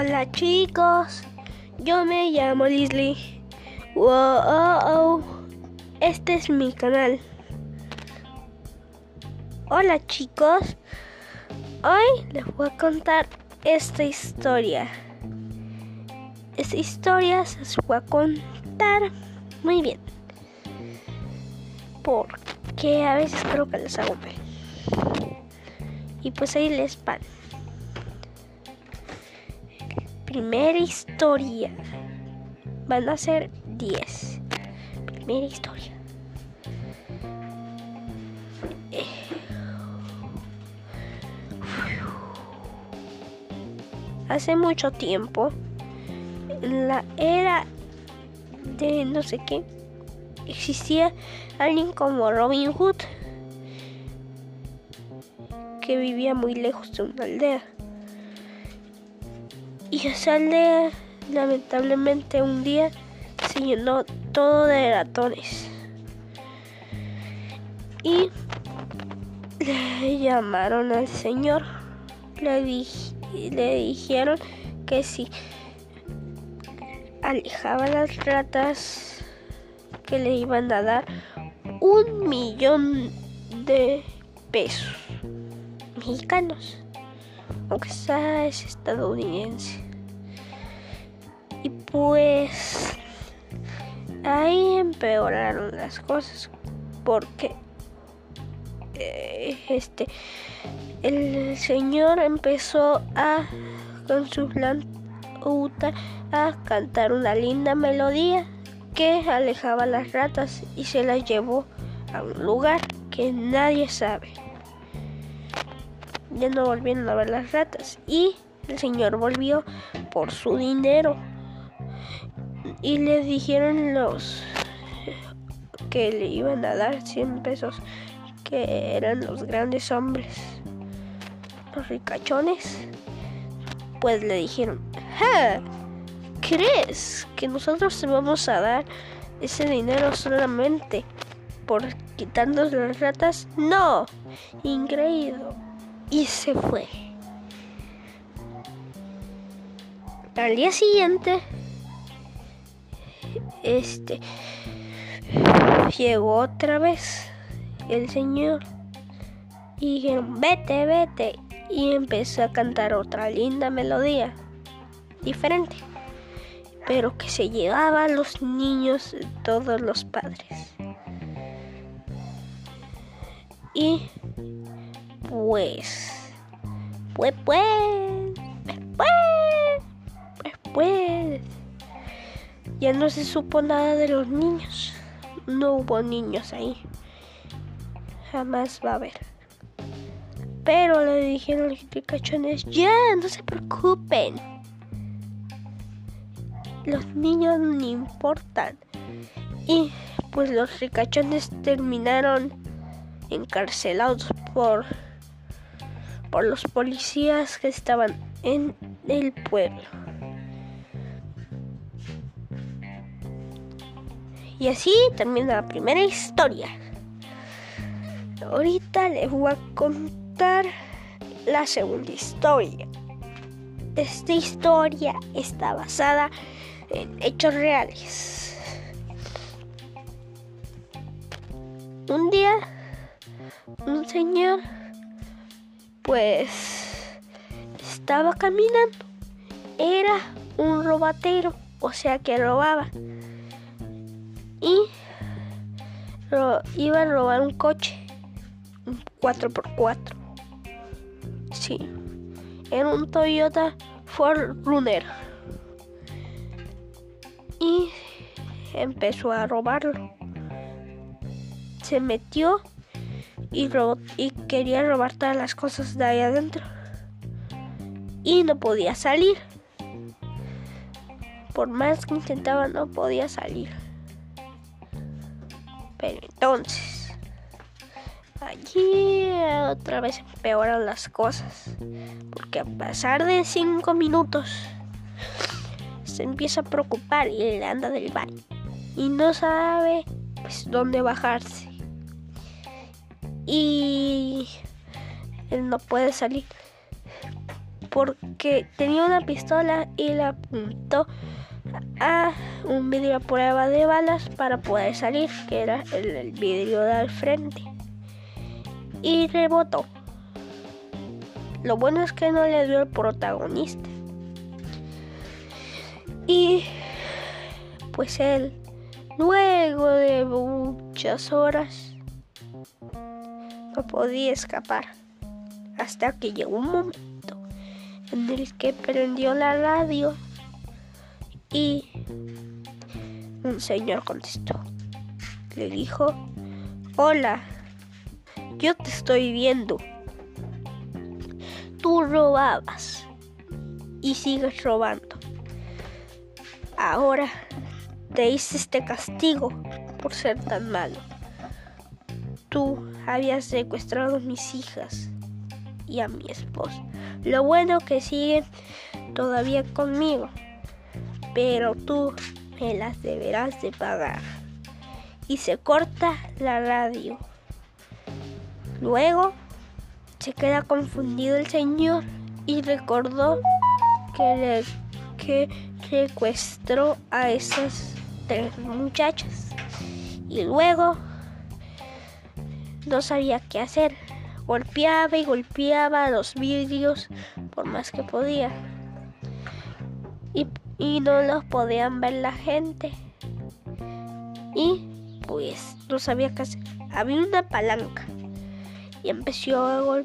Hola chicos, yo me llamo Leslie. Wow, este es mi canal. Hola chicos, hoy les voy a contar esta historia. Esta historia se las voy a contar muy bien. Porque a veces creo que les hago. Y pues ahí les van primera historia. Van a ser 10. Primera historia. Hace mucho tiempo, en la era de no sé qué, existía alguien como Robin Hood que vivía muy lejos de una aldea. Y esa aldea, lamentablemente, un día se llenó todo de ratones. Y le llamaron al señor. Le, le dijeron que si alejaba las ratas, que le iban a dar un millón de pesos mexicanos aunque sea es estadounidense. Y pues ahí empeoraron las cosas porque eh, este el señor empezó a con su flauta a cantar una linda melodía que alejaba las ratas y se las llevó a un lugar que nadie sabe ya no volvieron a ver las ratas. Y el señor volvió por su dinero. Y le dijeron los que le iban a dar 100 pesos que eran los grandes hombres los ricachones. Pues le dijeron ¿crees que nosotros te vamos a dar ese dinero solamente por quitarnos las ratas? No, increíble y se fue. Al día siguiente, este llegó otra vez el señor y dijeron vete, vete y empezó a cantar otra linda melodía diferente, pero que se llevaba a los niños de todos los padres. Y pues, pues, pues, pues, pues, pues, ya no se supo nada de los niños. No hubo niños ahí. Jamás va a haber. Pero le dijeron los ricachones, ya, no se preocupen. Los niños no importan. Y pues los ricachones terminaron encarcelados por por los policías que estaban en el pueblo. Y así termina la primera historia. Ahorita les voy a contar la segunda historia. Esta historia está basada en hechos reales. Un día, un señor pues estaba caminando. Era un robatero, o sea que robaba. Y iba a robar un coche, un 4x4. Sí, era un Toyota Ford Runner. Y empezó a robarlo. Se metió y, y quería robar todas las cosas de ahí adentro. Y no podía salir. Por más que intentaba, no podía salir. Pero entonces, allí otra vez empeoran las cosas. Porque a pasar de cinco minutos, se empieza a preocupar y le anda del baño. Y no sabe pues dónde bajarse y él no puede salir. porque tenía una pistola y la apuntó a un vidrio a prueba de balas para poder salir, que era el, vidrio de al frente. Y rebotó. Lo bueno es que no le dio el protagonista. Y pues él, luego de muchas horas, podía escapar. Hasta que llegó un momento en el que prendió la radio y un señor contestó. Le dijo, hola, yo te estoy viendo. Tú robabas y sigues robando. Ahora te hice este castigo por ser tan malo. Tú habías secuestrado a mis hijas y a mi esposa. Lo bueno que siguen todavía conmigo pero tú me las deberás de pagar. Y se corta la radio. Luego se queda confundido el señor y recordó que, le, que secuestró a esas tres muchachas. Y luego no sabía qué hacer. Golpeaba y golpeaba los vidrios por más que podía. Y y no los podían ver la gente. Y pues no sabía qué hacer. Había una palanca y empezó a,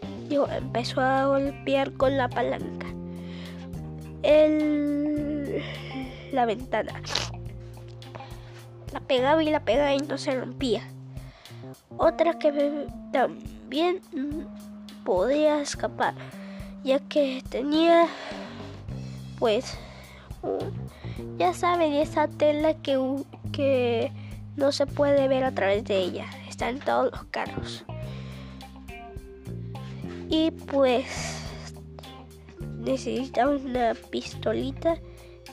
empezó a golpear con la palanca el, la ventana. La pegaba y la pegaba y no se rompía. Otra que también podía escapar, ya que tenía pues ya saben, esa tela que, que no se puede ver a través de ella. Está en todos los carros. Y pues necesitaba una pistolita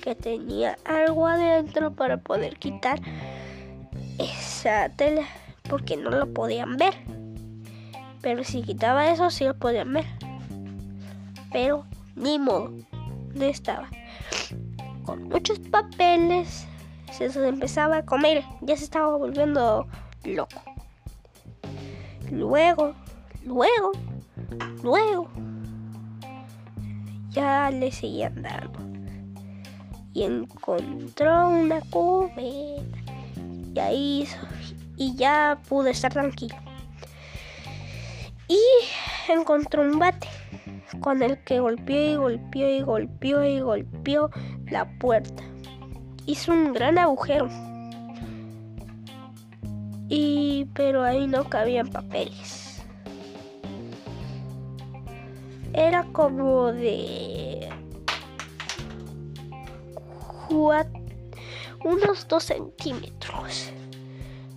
que tenía algo adentro para poder quitar esa tela porque no lo podían ver. Pero si quitaba eso sí lo podían ver. Pero ni modo, no estaba con muchos papeles. Se empezaba a comer, ya se estaba volviendo loco. Luego, luego, luego, ya le seguían dando. Y encontró una cubeta. Y ahí y ya pudo estar tranquilo. Y encontró un bate con el que golpeó y golpeó y golpeó y golpeó la puerta. Hizo un gran agujero. Y pero ahí no cabían papeles. Era como de unos dos centímetros.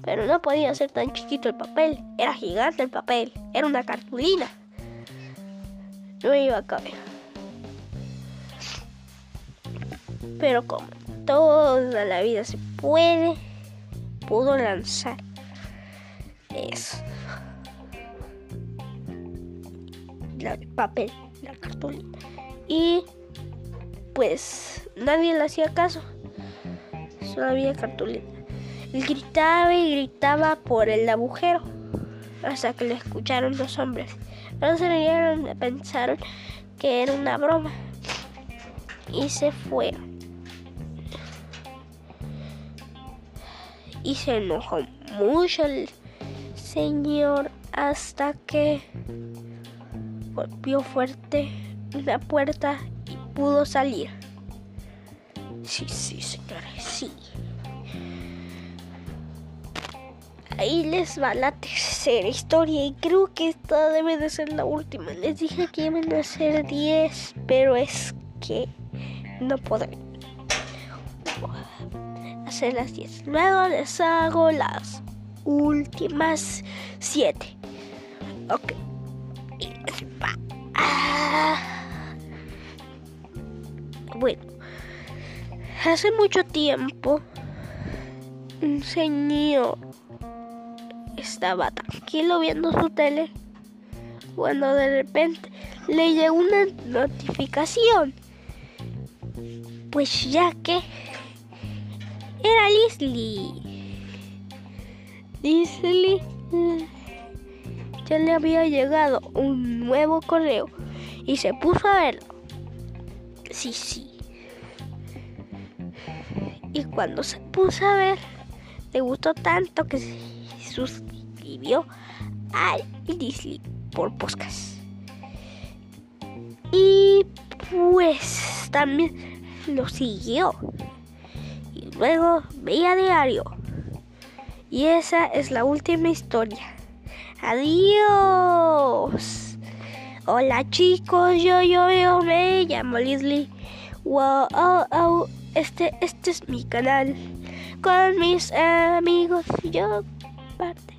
Pero no podía ser tan chiquito el papel. Era gigante el papel. Era una cartulina. No iba a caber. Pero como toda la vida se puede, pudo lanzar eso. El papel, la cartulina. Y pues nadie le hacía caso. Había cartulina. Él gritaba y gritaba por el agujero hasta que lo escucharon los hombres. No se rieron, pensaron que era una broma y se fueron. y se enojó mucho el señor hasta que golpeó fuerte la puerta y pudo salir. Sí, sí, señores, sí. Ahí les va la tercera historia y creo que esta debe de ser la última. Les dije que iban a ser 10, pero es que no podré hacer las 10. Luego les hago las últimas 7. Ok. Ah. Bueno, hace mucho tiempo un señor estaba tranquilo viendo su tele cuando de repente le llegó una notificación. Pues ya que era Leslie. Leslie ya le había llegado un nuevo correo y se puso a verlo. Sí, sí. Y cuando se puso a ver, le gustó tanto que se suscribió al Disney por podcast. Y pues también lo siguió. Y luego veía diario. Y esa es la última historia. Adiós. Hola chicos, yo, yo, yo me llamo Leslie. Wow, oh, oh, este, este es mi canal. Con mis amigos, yo parte.